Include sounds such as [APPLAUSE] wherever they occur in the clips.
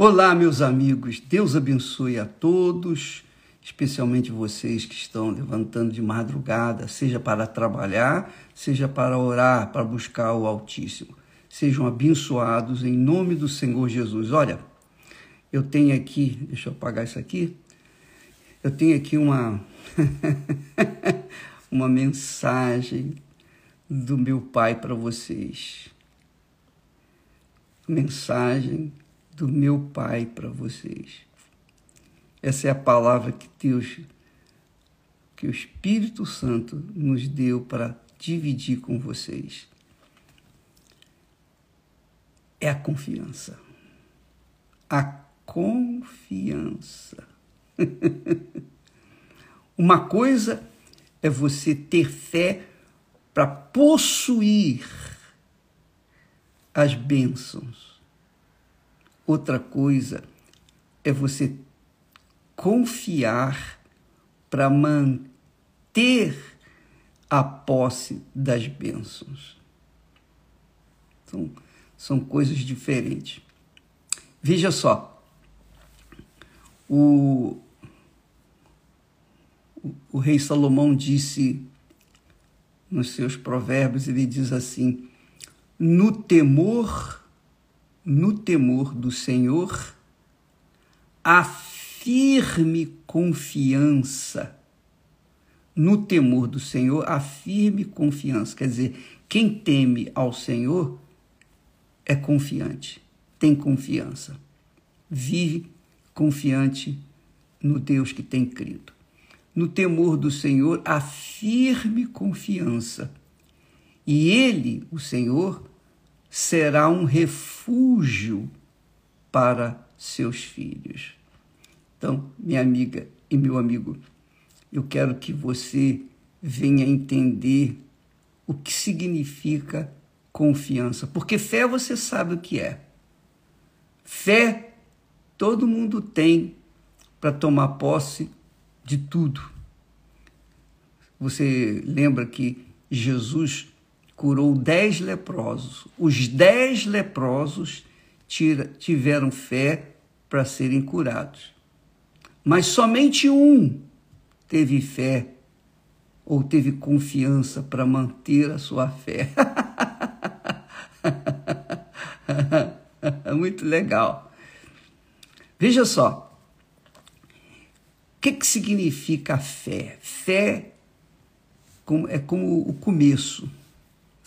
Olá, meus amigos. Deus abençoe a todos, especialmente vocês que estão levantando de madrugada, seja para trabalhar, seja para orar, para buscar o Altíssimo. Sejam abençoados em nome do Senhor Jesus. Olha, eu tenho aqui, deixa eu apagar isso aqui. Eu tenho aqui uma [LAUGHS] uma mensagem do meu pai para vocês. Mensagem do meu Pai para vocês. Essa é a palavra que Deus, que o Espírito Santo nos deu para dividir com vocês. É a confiança. A confiança. [LAUGHS] Uma coisa é você ter fé para possuir as bênçãos. Outra coisa é você confiar para manter a posse das bênçãos. Então, são coisas diferentes. Veja só, o, o, o rei Salomão disse nos seus provérbios, ele diz assim: no temor no temor do Senhor, a firme confiança. No temor do Senhor, a firme confiança. Quer dizer, quem teme ao Senhor é confiante, tem confiança, vive confiante no Deus que tem crido. No temor do Senhor, a firme confiança. E Ele, o Senhor, será um refúgio para seus filhos. Então, minha amiga e meu amigo, eu quero que você venha entender o que significa confiança, porque fé você sabe o que é. Fé todo mundo tem para tomar posse de tudo. Você lembra que Jesus curou dez leprosos. Os dez leprosos tiveram fé para serem curados. Mas somente um teve fé ou teve confiança para manter a sua fé. [LAUGHS] Muito legal. Veja só. O que, que significa fé? Fé é como o começo.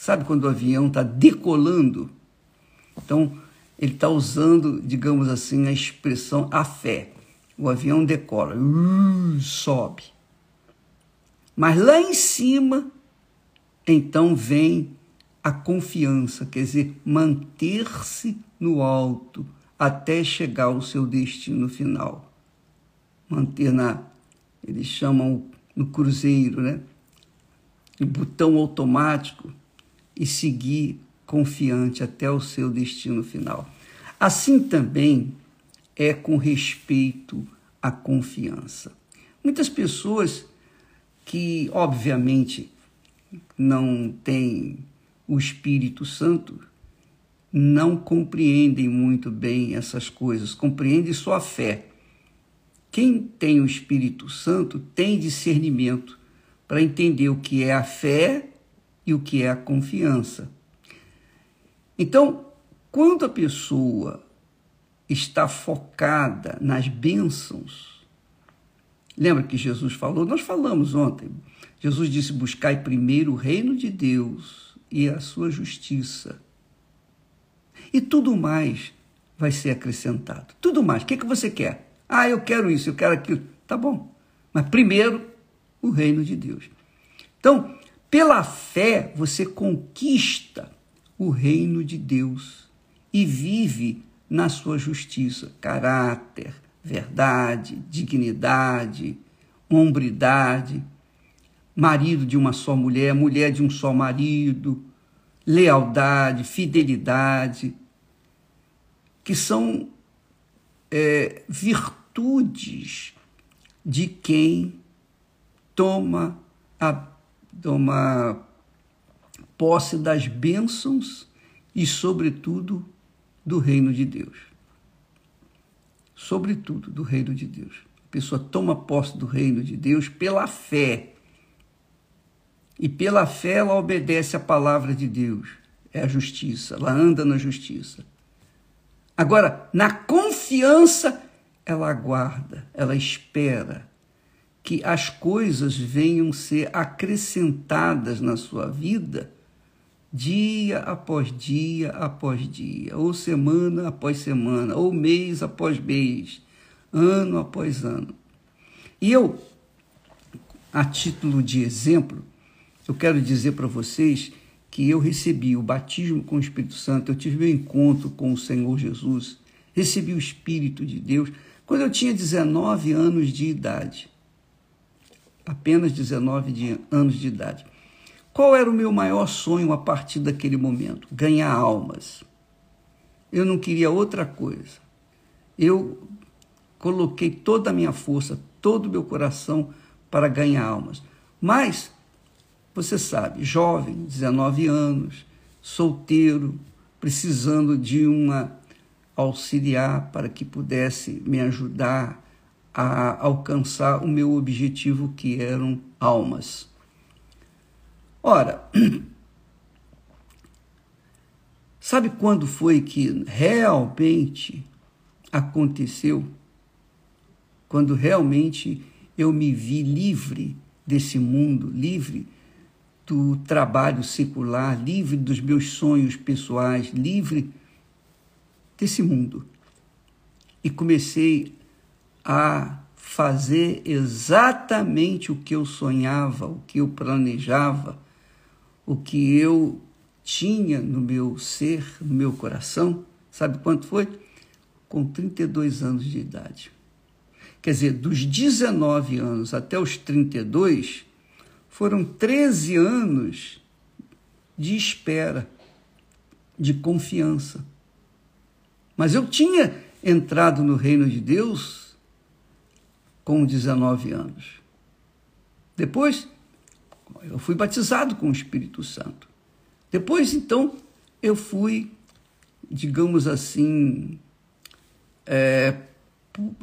Sabe quando o avião está decolando? Então, ele está usando, digamos assim, a expressão a fé. O avião decola, uh, sobe. Mas lá em cima, então vem a confiança, quer dizer, manter-se no alto até chegar ao seu destino final. Manter na, eles chamam no cruzeiro, né? O botão automático e seguir confiante até o seu destino final. Assim também é com respeito à confiança. Muitas pessoas que, obviamente, não têm o Espírito Santo não compreendem muito bem essas coisas, compreendem só a fé. Quem tem o Espírito Santo tem discernimento para entender o que é a fé e o que é a confiança. Então, quando a pessoa está focada nas bênçãos, lembra que Jesus falou? Nós falamos ontem. Jesus disse: Buscai primeiro o reino de Deus e a sua justiça. E tudo mais vai ser acrescentado. Tudo mais. O que, é que você quer? Ah, eu quero isso, eu quero aquilo. Tá bom. Mas primeiro, o reino de Deus. Então, pela fé, você conquista o reino de Deus e vive na sua justiça, caráter, verdade, dignidade, hombridade, marido de uma só mulher, mulher de um só marido, lealdade, fidelidade, que são é, virtudes de quem toma a toma posse das bênçãos e, sobretudo, do reino de Deus. sobretudo, do reino de Deus. A pessoa toma posse do reino de Deus pela fé. E pela fé ela obedece à palavra de Deus. É a justiça, ela anda na justiça. Agora, na confiança, ela aguarda, ela espera que as coisas venham ser acrescentadas na sua vida dia após dia após dia, ou semana após semana, ou mês após mês, ano após ano. E eu, a título de exemplo, eu quero dizer para vocês que eu recebi o batismo com o Espírito Santo, eu tive meu encontro com o Senhor Jesus, recebi o Espírito de Deus quando eu tinha 19 anos de idade. Apenas 19 de anos de idade. Qual era o meu maior sonho a partir daquele momento? Ganhar almas. Eu não queria outra coisa. Eu coloquei toda a minha força, todo o meu coração para ganhar almas. Mas, você sabe, jovem, 19 anos, solteiro, precisando de uma auxiliar para que pudesse me ajudar a alcançar o meu objetivo, que eram almas. Ora, [CLEARS THROAT] sabe quando foi que realmente aconteceu? Quando realmente eu me vi livre desse mundo, livre do trabalho secular, livre dos meus sonhos pessoais, livre desse mundo. E comecei a fazer exatamente o que eu sonhava, o que eu planejava, o que eu tinha no meu ser, no meu coração. Sabe quanto foi? Com 32 anos de idade. Quer dizer, dos 19 anos até os 32, foram 13 anos de espera, de confiança. Mas eu tinha entrado no reino de Deus com 19 anos. Depois, eu fui batizado com o Espírito Santo. Depois, então, eu fui, digamos assim, é,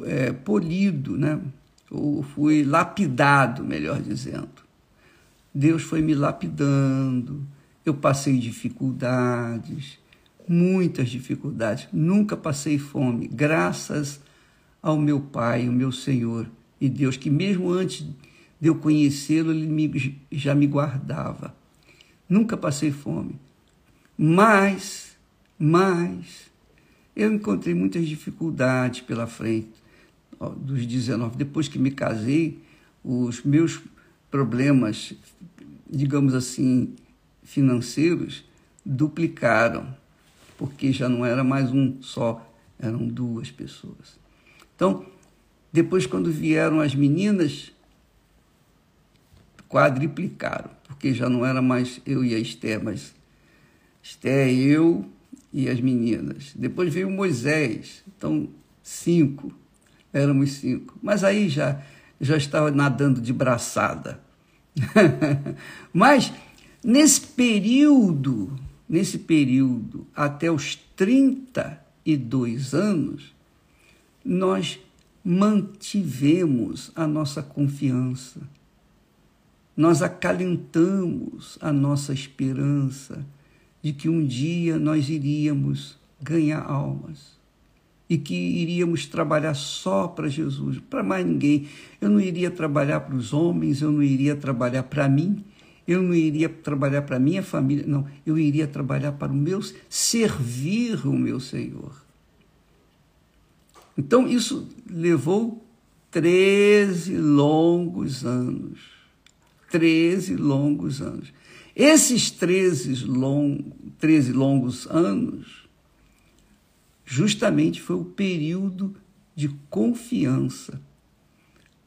é, polido, né? ou fui lapidado, melhor dizendo. Deus foi me lapidando, eu passei dificuldades, muitas dificuldades, nunca passei fome, graças ao meu Pai, o meu Senhor e Deus, que mesmo antes de eu conhecê-lo, ele me, já me guardava. Nunca passei fome. Mas, mas, eu encontrei muitas dificuldades pela frente, dos 19. Depois que me casei, os meus problemas, digamos assim, financeiros, duplicaram, porque já não era mais um só, eram duas pessoas. Então, depois, quando vieram as meninas, quadriplicaram, porque já não era mais eu e a Esther, mas Esther, eu e as meninas. Depois veio Moisés, então cinco, éramos cinco. Mas aí já, já estava nadando de braçada. [LAUGHS] mas nesse período, nesse período, até os 32 anos, nós mantivemos a nossa confiança, nós acalentamos a nossa esperança de que um dia nós iríamos ganhar almas e que iríamos trabalhar só para Jesus, para mais ninguém. Eu não iria trabalhar para os homens, eu não iria trabalhar para mim, eu não iria trabalhar para minha família, não, eu iria trabalhar para o meu servir o meu Senhor. Então, isso levou 13 longos anos. 13 longos anos. Esses 13, long, 13 longos anos, justamente foi o período de confiança.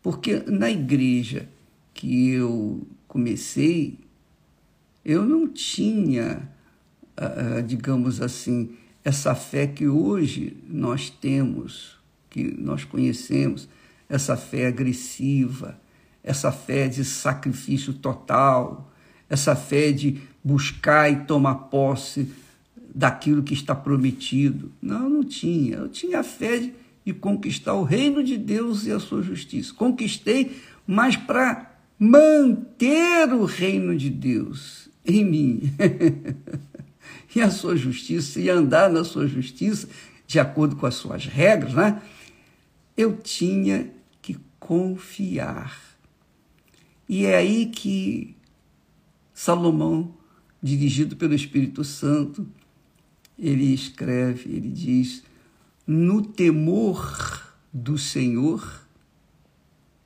Porque na igreja que eu comecei, eu não tinha, ah, ah, digamos assim, essa fé que hoje nós temos que nós conhecemos, essa fé agressiva, essa fé de sacrifício total, essa fé de buscar e tomar posse daquilo que está prometido. Não, não tinha. Eu tinha a fé de e conquistar o reino de Deus e a sua justiça. Conquistei, mas para manter o reino de Deus em mim. [LAUGHS] e a sua justiça, e andar na sua justiça, de acordo com as suas regras, né? Eu tinha que confiar. E é aí que Salomão, dirigido pelo Espírito Santo, ele escreve, ele diz: no temor do Senhor,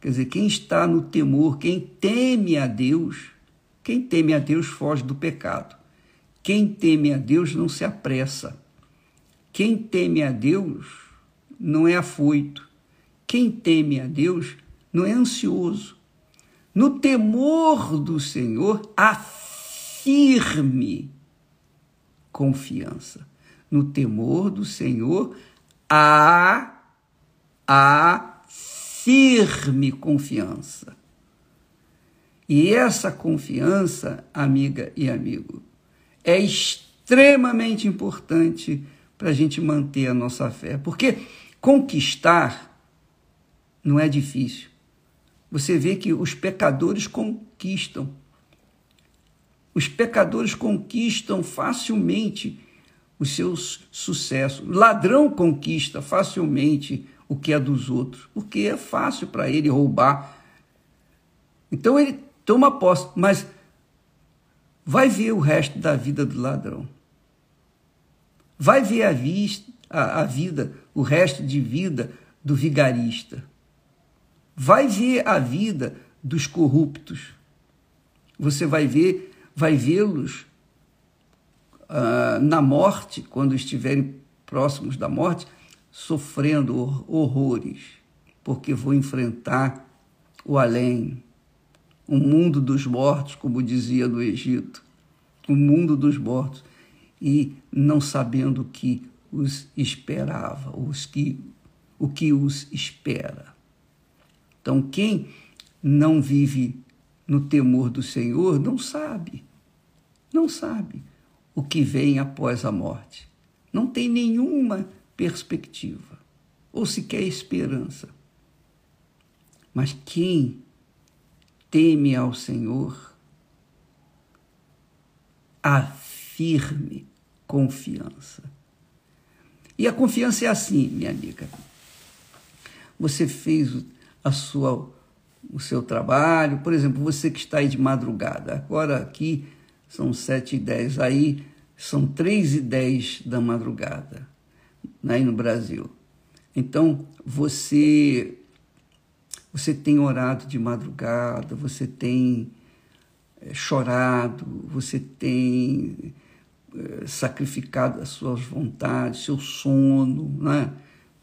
quer dizer, quem está no temor, quem teme a Deus, quem teme a Deus foge do pecado. Quem teme a Deus não se apressa. Quem teme a Deus não é afoito. Quem teme a Deus não é ansioso. No temor do Senhor, afirme confiança. No temor do Senhor, há a firme confiança. E essa confiança, amiga e amigo, é extremamente importante para a gente manter a nossa fé. Porque conquistar não é difícil. Você vê que os pecadores conquistam. Os pecadores conquistam facilmente os seus sucessos. Ladrão conquista facilmente o que é dos outros, porque é fácil para ele roubar. Então ele toma posse, mas vai ver o resto da vida do ladrão. Vai ver a, vista, a, a vida, o resto de vida do vigarista. Vai ver a vida dos corruptos. Você vai ver, vai vê-los uh, na morte, quando estiverem próximos da morte, sofrendo horrores, porque vou enfrentar o além, o mundo dos mortos, como dizia no Egito, o mundo dos mortos, e não sabendo o que os esperava, os que, o que os espera. Então, quem não vive no temor do Senhor não sabe, não sabe o que vem após a morte. Não tem nenhuma perspectiva, ou sequer esperança. Mas quem teme ao Senhor, afirme confiança. E a confiança é assim, minha amiga. Você fez a sua, o seu trabalho, por exemplo, você que está aí de madrugada, agora aqui são sete e dez, aí são três e dez da madrugada, aí no Brasil. Então, você, você tem orado de madrugada, você tem é, chorado, você tem é, sacrificado as suas vontades, seu sono, né?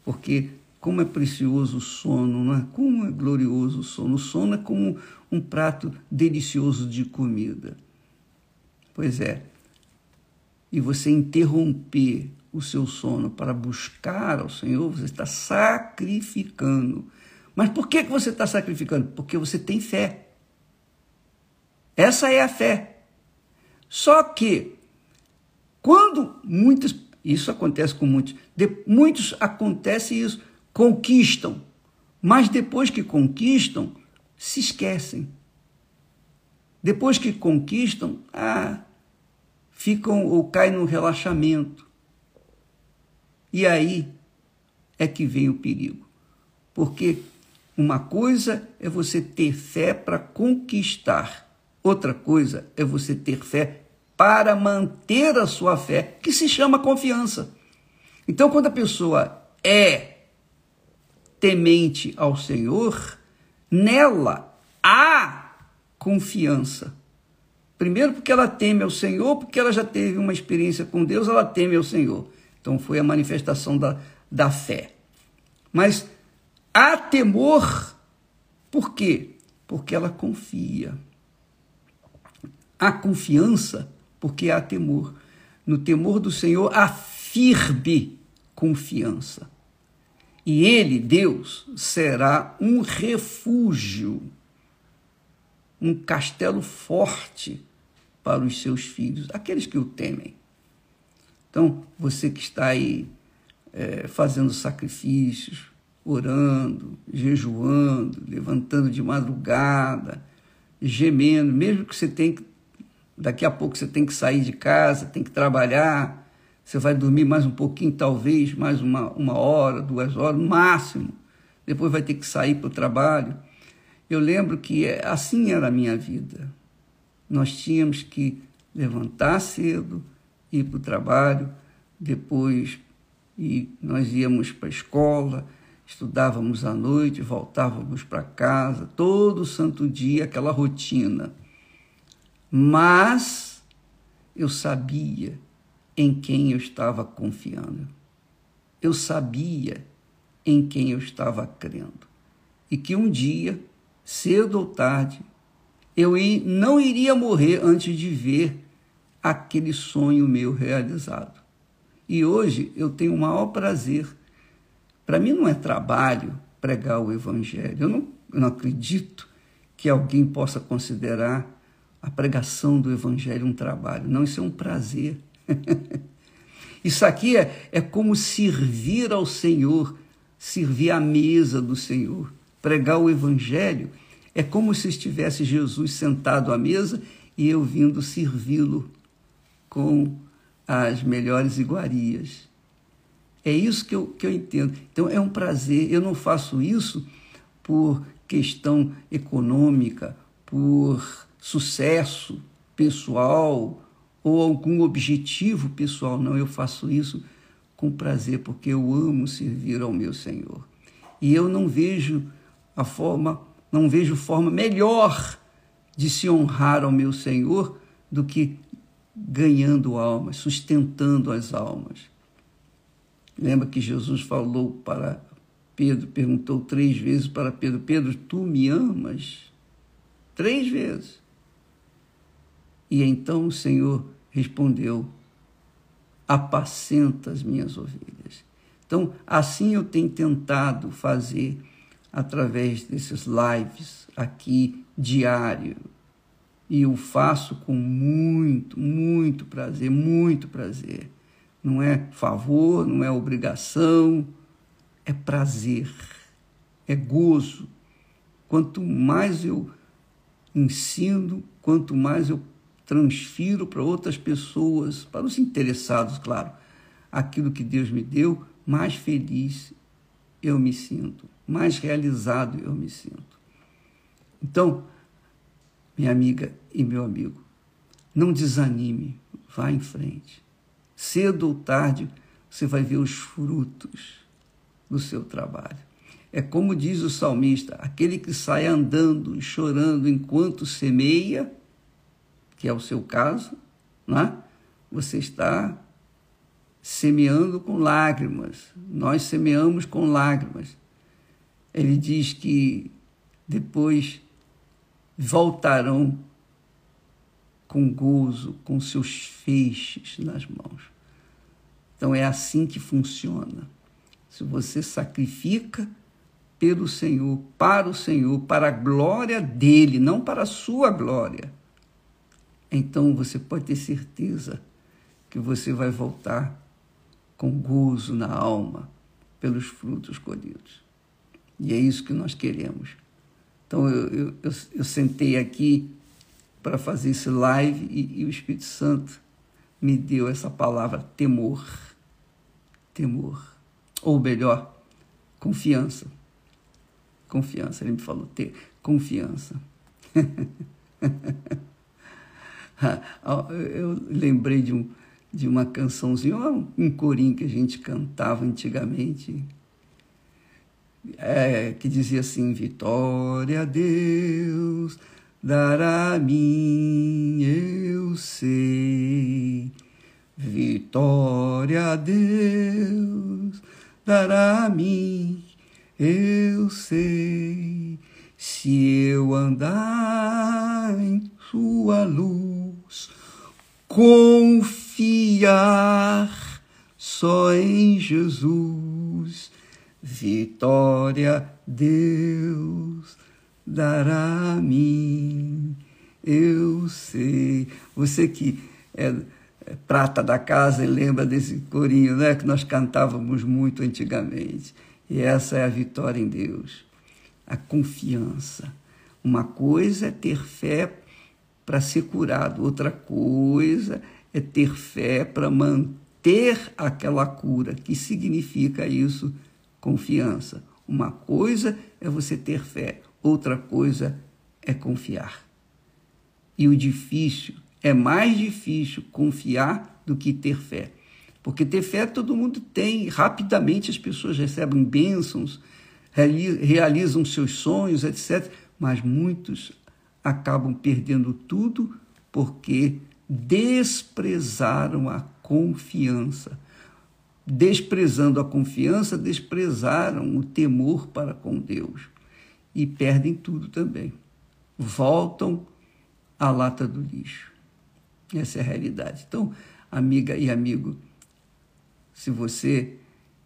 porque como é precioso o sono, né? como é glorioso o sono. O sono é como um prato delicioso de comida. Pois é. E você interromper o seu sono para buscar ao Senhor, você está sacrificando. Mas por que você está sacrificando? Porque você tem fé. Essa é a fé. Só que, quando muitos, isso acontece com muitos, de, muitos acontece isso, conquistam, mas depois que conquistam, se esquecem. Depois que conquistam, ah, ficam ou caem no relaxamento. E aí é que vem o perigo. Porque uma coisa é você ter fé para conquistar, outra coisa é você ter fé para manter a sua fé, que se chama confiança. Então, quando a pessoa é temente ao Senhor, nela há confiança. Primeiro, porque ela teme ao Senhor, porque ela já teve uma experiência com Deus, ela teme ao Senhor. Então, foi a manifestação da, da fé. Mas há temor, por quê? Porque ela confia. Há confiança, porque há temor. No temor do Senhor, há firme confiança. E Ele, Deus, será um refúgio um castelo forte para os seus filhos, aqueles que o temem. Então, você que está aí é, fazendo sacrifícios, orando, jejuando, levantando de madrugada, gemendo, mesmo que você tenha que, daqui a pouco você tem que sair de casa, tem que trabalhar, você vai dormir mais um pouquinho, talvez, mais uma, uma hora, duas horas, máximo. Depois vai ter que sair para o trabalho. Eu lembro que assim era a minha vida. Nós tínhamos que levantar cedo, ir para o trabalho, depois e nós íamos para a escola, estudávamos à noite, voltávamos para casa, todo santo dia, aquela rotina. Mas eu sabia em quem eu estava confiando. Eu sabia em quem eu estava crendo. E que um dia, cedo ou tarde, eu não iria morrer antes de ver aquele sonho meu realizado. E hoje eu tenho o maior prazer. Para mim não é trabalho pregar o Evangelho. Eu não, eu não acredito que alguém possa considerar a pregação do Evangelho um trabalho. Não, isso é um prazer. [LAUGHS] Isso aqui é, é como servir ao Senhor, servir à mesa do Senhor. Pregar o Evangelho é como se estivesse Jesus sentado à mesa e eu vindo servi-lo com as melhores iguarias. É isso que eu, que eu entendo. Então é um prazer. Eu não faço isso por questão econômica, por sucesso pessoal ou algum objetivo pessoal. Não, eu faço isso com prazer, porque eu amo servir ao meu Senhor. E eu não vejo a forma, não vejo forma melhor de se honrar ao meu Senhor do que ganhando almas, sustentando as almas. Lembra que Jesus falou para Pedro, perguntou três vezes para Pedro: Pedro, tu me amas? Três vezes. E então o Senhor respondeu: Apacenta as minhas ovelhas. Então, assim eu tenho tentado fazer através desses lives aqui diário. E eu faço com muito, muito prazer, muito prazer. Não é favor, não é obrigação, é prazer, é gozo. Quanto mais eu ensino, quanto mais eu transfiro para outras pessoas, para os interessados, claro, aquilo que Deus me deu, mais feliz eu me sinto, mais realizado eu me sinto. Então, minha amiga e meu amigo, não desanime, vá em frente. Cedo ou tarde, você vai ver os frutos do seu trabalho. É como diz o salmista: aquele que sai andando e chorando enquanto semeia, que é o seu caso, né? você está semeando com lágrimas. Nós semeamos com lágrimas. Ele diz que depois voltarão com gozo, com seus feixes nas mãos. Então é assim que funciona. Se você sacrifica pelo Senhor, para o Senhor, para a glória dele, não para a sua glória então você pode ter certeza que você vai voltar com gozo na alma pelos frutos colhidos. E é isso que nós queremos. Então eu, eu, eu, eu sentei aqui para fazer esse live e, e o Espírito Santo me deu essa palavra temor. Temor. Ou melhor, confiança. Confiança. Ele me falou ter confiança. [LAUGHS] [LAUGHS] Eu lembrei de, um, de uma cançãozinha, um corinho que a gente cantava antigamente, é, que dizia assim: Vitória a Deus dará a mim, eu sei. Vitória a Deus dará a mim, eu sei. Se eu andar em sua luz, confiar só em Jesus, vitória Deus dará a mim, eu sei. Você que é, é, prata da casa, e lembra desse corinho né, que nós cantávamos muito antigamente. E essa é a vitória em Deus, a confiança. Uma coisa é ter fé para ser curado, outra coisa é ter fé para manter aquela cura. Que significa isso? Confiança. Uma coisa é você ter fé, outra coisa é confiar. E o difícil, é mais difícil confiar do que ter fé. Porque ter fé todo mundo tem, rapidamente as pessoas recebem bênçãos, realizam seus sonhos, etc. Mas muitos acabam perdendo tudo porque desprezaram a confiança. Desprezando a confiança, desprezaram o temor para com Deus e perdem tudo também. Voltam à lata do lixo. Essa é a realidade. Então, amiga e amigo, se você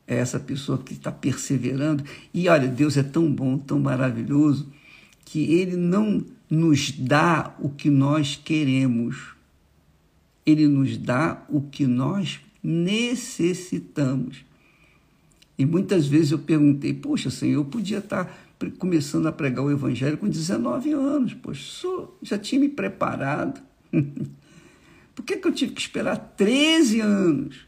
é essa pessoa que está perseverando, e olha, Deus é tão bom, tão maravilhoso, que Ele não nos dá o que nós queremos, Ele nos dá o que nós necessitamos. E muitas vezes eu perguntei, poxa, Senhor, eu podia estar começando a pregar o Evangelho com 19 anos, poxa, já tinha me preparado. [LAUGHS] Por que, que eu tive que esperar 13 anos?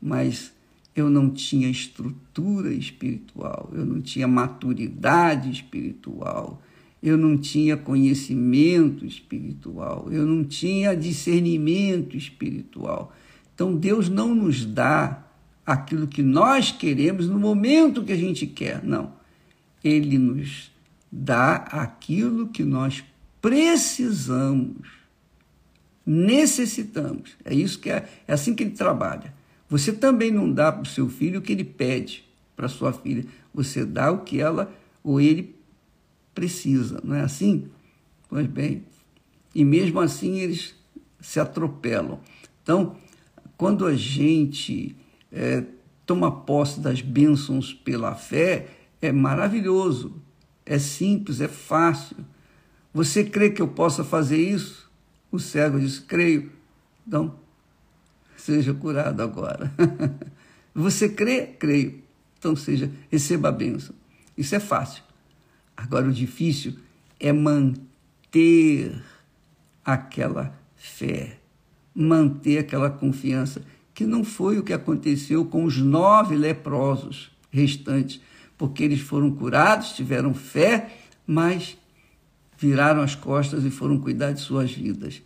Mas eu não tinha estrutura espiritual, eu não tinha maturidade espiritual, eu não tinha conhecimento espiritual, eu não tinha discernimento espiritual. Então Deus não nos dá aquilo que nós queremos no momento que a gente quer, não. Ele nos dá aquilo que nós precisamos, necessitamos. É isso que é, é assim que ele trabalha. Você também não dá para o seu filho o que ele pede para sua filha. Você dá o que ela ou ele precisa, não é assim? Pois bem, e mesmo assim eles se atropelam. Então, quando a gente é, toma posse das bênçãos pela fé, é maravilhoso, é simples, é fácil. Você crê que eu possa fazer isso? O cego disse: Creio. Então, seja curado agora. [LAUGHS] Você crê? Creio. Então seja, receba a bênção. Isso é fácil. Agora o difícil é manter aquela fé, manter aquela confiança, que não foi o que aconteceu com os nove leprosos restantes, porque eles foram curados, tiveram fé, mas viraram as costas e foram cuidar de suas vidas.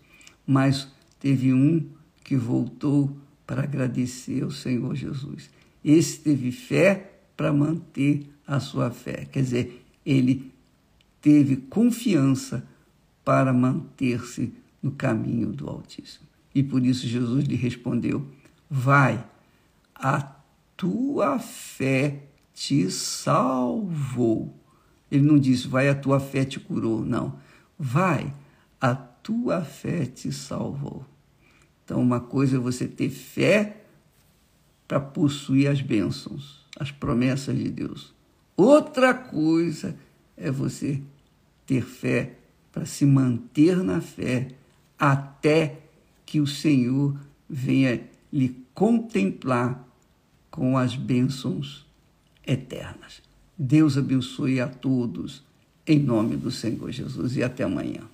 Mas teve um que voltou para agradecer ao Senhor Jesus. Esse teve fé para manter a sua fé. Quer dizer, ele teve confiança para manter-se no caminho do Altíssimo. E por isso Jesus lhe respondeu: Vai, a tua fé te salvou. Ele não disse, vai, a tua fé te curou. Não. Vai, a tua fé te salvou. Então, uma coisa é você ter fé para possuir as bênçãos, as promessas de Deus. Outra coisa é você ter fé para se manter na fé até que o Senhor venha lhe contemplar com as bênçãos eternas. Deus abençoe a todos, em nome do Senhor Jesus, e até amanhã.